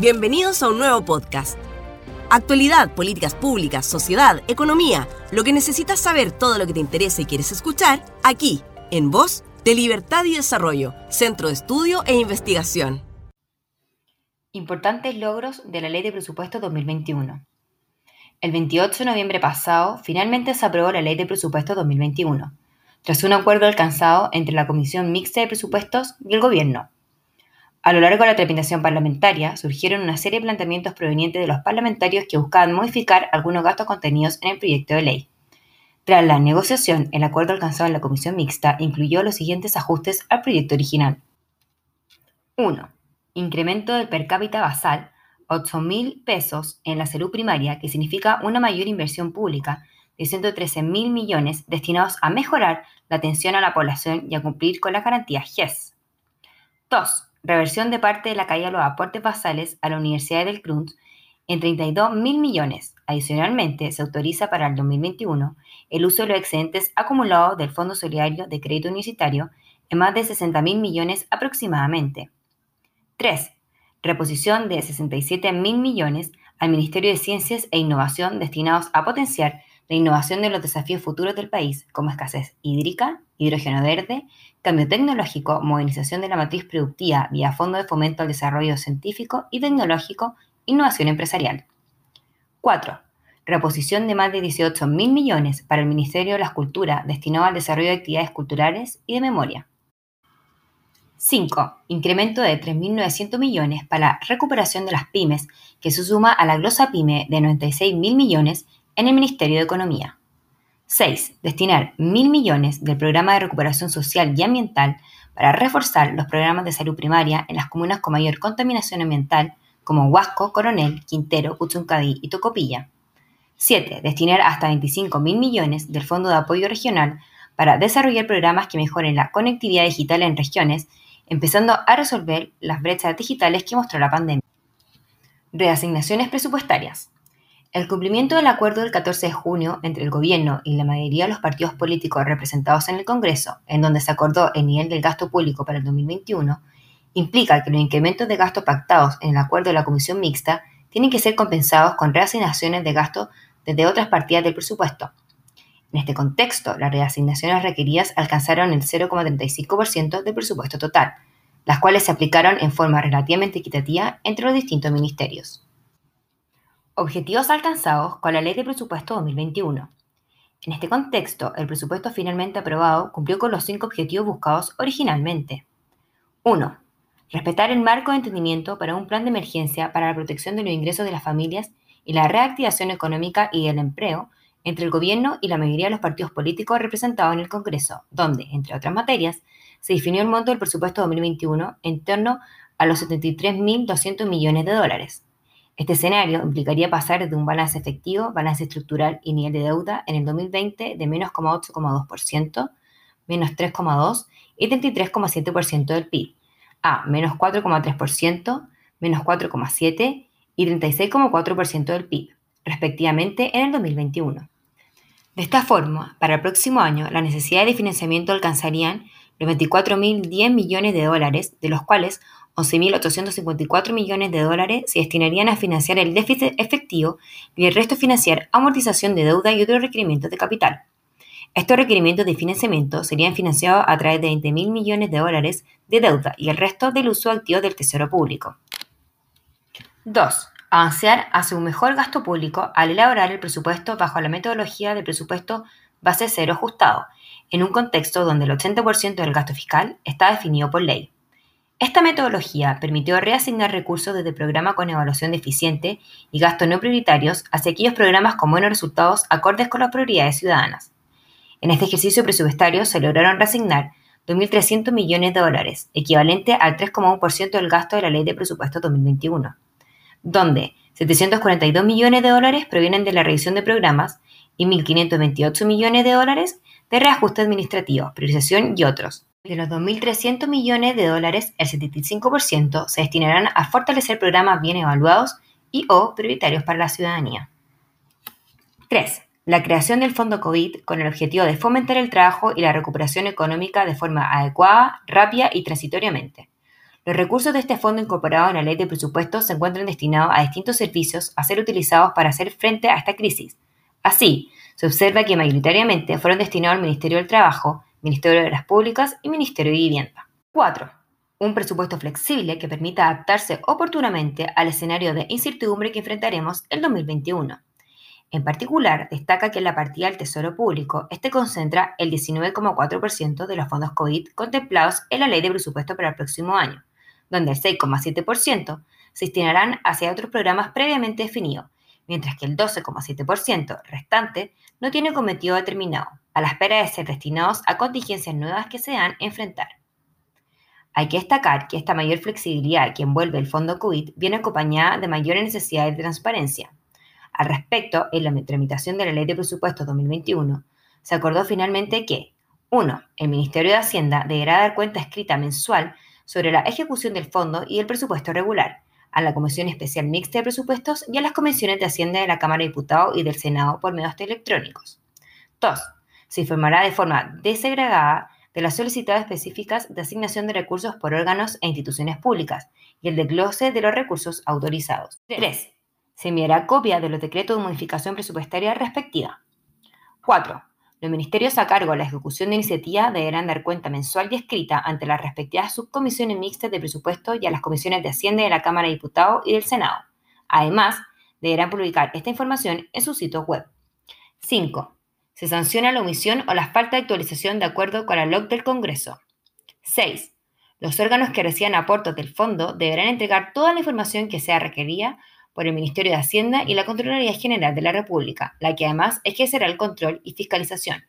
Bienvenidos a un nuevo podcast. Actualidad, políticas públicas, sociedad, economía, lo que necesitas saber, todo lo que te interesa y quieres escuchar, aquí, en Voz de Libertad y Desarrollo, Centro de Estudio e Investigación. Importantes logros de la Ley de Presupuesto 2021. El 28 de noviembre pasado, finalmente se aprobó la Ley de Presupuesto 2021, tras un acuerdo alcanzado entre la Comisión Mixta de Presupuestos y el Gobierno. A lo largo de la tramitación parlamentaria surgieron una serie de planteamientos provenientes de los parlamentarios que buscaban modificar algunos gastos contenidos en el proyecto de ley. Tras la negociación, el acuerdo alcanzado en la Comisión Mixta incluyó los siguientes ajustes al proyecto original. 1. Incremento del per cápita basal, 8 mil pesos en la salud primaria, que significa una mayor inversión pública de 113 mil millones destinados a mejorar la atención a la población y a cumplir con las garantías GES. 2 reversión de parte de la caída de los aportes basales a la Universidad del Cruz en 32 mil millones. Adicionalmente, se autoriza para el 2021 el uso de los excedentes acumulados del Fondo Solidario de Crédito Universitario en más de 60 mil millones aproximadamente. 3. Reposición de 67 mil millones al Ministerio de Ciencias e Innovación destinados a potenciar la innovación de los desafíos futuros del país, como escasez hídrica, hidrógeno verde, cambio tecnológico, modernización de la matriz productiva vía Fondo de Fomento al Desarrollo Científico y Tecnológico, innovación empresarial. 4. Reposición de más de 18 mil millones para el Ministerio de las Culturas destinado al desarrollo de actividades culturales y de memoria. 5. Incremento de 3.900 millones para la recuperación de las pymes, que se suma a la glosa pyme de 96 mil millones en el Ministerio de Economía. 6. Destinar mil millones del Programa de Recuperación Social y Ambiental para reforzar los programas de salud primaria en las comunas con mayor contaminación ambiental como Huasco, Coronel, Quintero, Puchuncaví y Tocopilla. 7. Destinar hasta 25 mil millones del Fondo de Apoyo Regional para desarrollar programas que mejoren la conectividad digital en regiones, empezando a resolver las brechas digitales que mostró la pandemia. Reasignaciones presupuestarias. El cumplimiento del acuerdo del 14 de junio entre el Gobierno y la mayoría de los partidos políticos representados en el Congreso, en donde se acordó el nivel del gasto público para el 2021, implica que los incrementos de gasto pactados en el acuerdo de la Comisión Mixta tienen que ser compensados con reasignaciones de gasto desde otras partidas del presupuesto. En este contexto, las reasignaciones requeridas alcanzaron el 0,35% del presupuesto total, las cuales se aplicaron en forma relativamente equitativa entre los distintos ministerios. Objetivos alcanzados con la Ley de Presupuesto 2021. En este contexto, el presupuesto finalmente aprobado cumplió con los cinco objetivos buscados originalmente. 1. Respetar el marco de entendimiento para un plan de emergencia para la protección de los ingresos de las familias y la reactivación económica y el empleo entre el gobierno y la mayoría de los partidos políticos representados en el Congreso, donde, entre otras materias, se definió el monto del presupuesto 2021 en torno a los 73.200 millones de dólares. Este escenario implicaría pasar de un balance efectivo, balance estructural y nivel de deuda en el 2020 de menos 8,2%, menos 3,2% y 33,7% del PIB, a menos 4,3%, menos 4,7% y 36,4% del PIB, respectivamente en el 2021. De esta forma, para el próximo año, las necesidades de financiamiento alcanzarían los 24.010 millones de dólares, de los cuales 11.854 millones de dólares se destinarían a financiar el déficit efectivo y el resto financiar amortización de deuda y otros requerimientos de capital. Estos requerimientos de financiamiento serían financiados a través de 20.000 millones de dólares de deuda y el resto del uso activo del Tesoro Público. 2. Avanzar hacia un mejor gasto público al elaborar el presupuesto bajo la metodología del presupuesto base cero ajustado, en un contexto donde el 80% del gasto fiscal está definido por ley. Esta metodología permitió reasignar recursos desde programas con evaluación deficiente y gastos no prioritarios hacia aquellos programas con buenos resultados acordes con las prioridades ciudadanas. En este ejercicio presupuestario se lograron reasignar 2.300 millones de dólares, equivalente al 3,1% del gasto de la Ley de Presupuesto 2021, donde 742 millones de dólares provienen de la revisión de programas y 1.528 millones de dólares de reajuste administrativo, priorización y otros, de los 2.300 millones de dólares, el 75% se destinarán a fortalecer programas bien evaluados y o prioritarios para la ciudadanía. 3. La creación del Fondo COVID con el objetivo de fomentar el trabajo y la recuperación económica de forma adecuada, rápida y transitoriamente. Los recursos de este fondo incorporado en la ley de presupuestos se encuentran destinados a distintos servicios a ser utilizados para hacer frente a esta crisis. Así, se observa que mayoritariamente fueron destinados al Ministerio del Trabajo, Ministerio de las Públicas y Ministerio de Vivienda. 4. Un presupuesto flexible que permita adaptarse oportunamente al escenario de incertidumbre que enfrentaremos el 2021. En particular, destaca que la partida del Tesoro Público, este concentra el 19,4% de los fondos COVID contemplados en la Ley de Presupuesto para el próximo año, donde el 6,7% se destinarán hacia otros programas previamente definidos, mientras que el 12,7% restante no tiene cometido determinado, a la espera de ser destinados a contingencias nuevas que se han enfrentar. Hay que destacar que esta mayor flexibilidad que envuelve el fondo COVID viene acompañada de mayores necesidades de transparencia. Al respecto, en la tramitación de la Ley de Presupuestos 2021, se acordó finalmente que 1. El Ministerio de Hacienda deberá dar cuenta escrita mensual sobre la ejecución del fondo y el presupuesto regular a la Comisión Especial Mixta de Presupuestos y a las comisiones de Hacienda de la Cámara de Diputados y del Senado por medios electrónicos. 2. Se informará de forma desagregada de las solicitadas específicas de asignación de recursos por órganos e instituciones públicas y el desglose de los recursos autorizados. 3. Se enviará copia de los decretos de modificación presupuestaria respectiva. 4. Los ministerios a cargo de la ejecución de iniciativa deberán dar cuenta mensual y escrita ante las respectivas subcomisiones mixtas de presupuesto y a las comisiones de Hacienda de la Cámara de Diputados y del Senado. Además, deberán publicar esta información en sus sitios web. 5. Se sanciona la omisión o la falta de actualización de acuerdo con la LOC del Congreso. 6. Los órganos que reciban aportes del fondo deberán entregar toda la información que sea requerida por el Ministerio de Hacienda y la Contraloría General de la República, la que además ejercerá el control y fiscalización.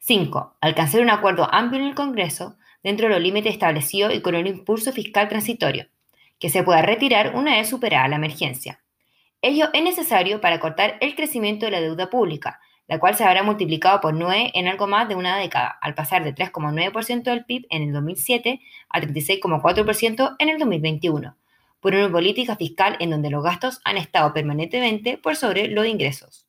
5. Alcanzar un acuerdo amplio en el Congreso dentro de los límites establecidos y con un impulso fiscal transitorio, que se pueda retirar una vez superada la emergencia. Ello es necesario para cortar el crecimiento de la deuda pública, la cual se habrá multiplicado por 9 en algo más de una década, al pasar de 3,9% del PIB en el 2007 a 36,4% en el 2021 por una política fiscal en donde los gastos han estado permanentemente por sobre los ingresos.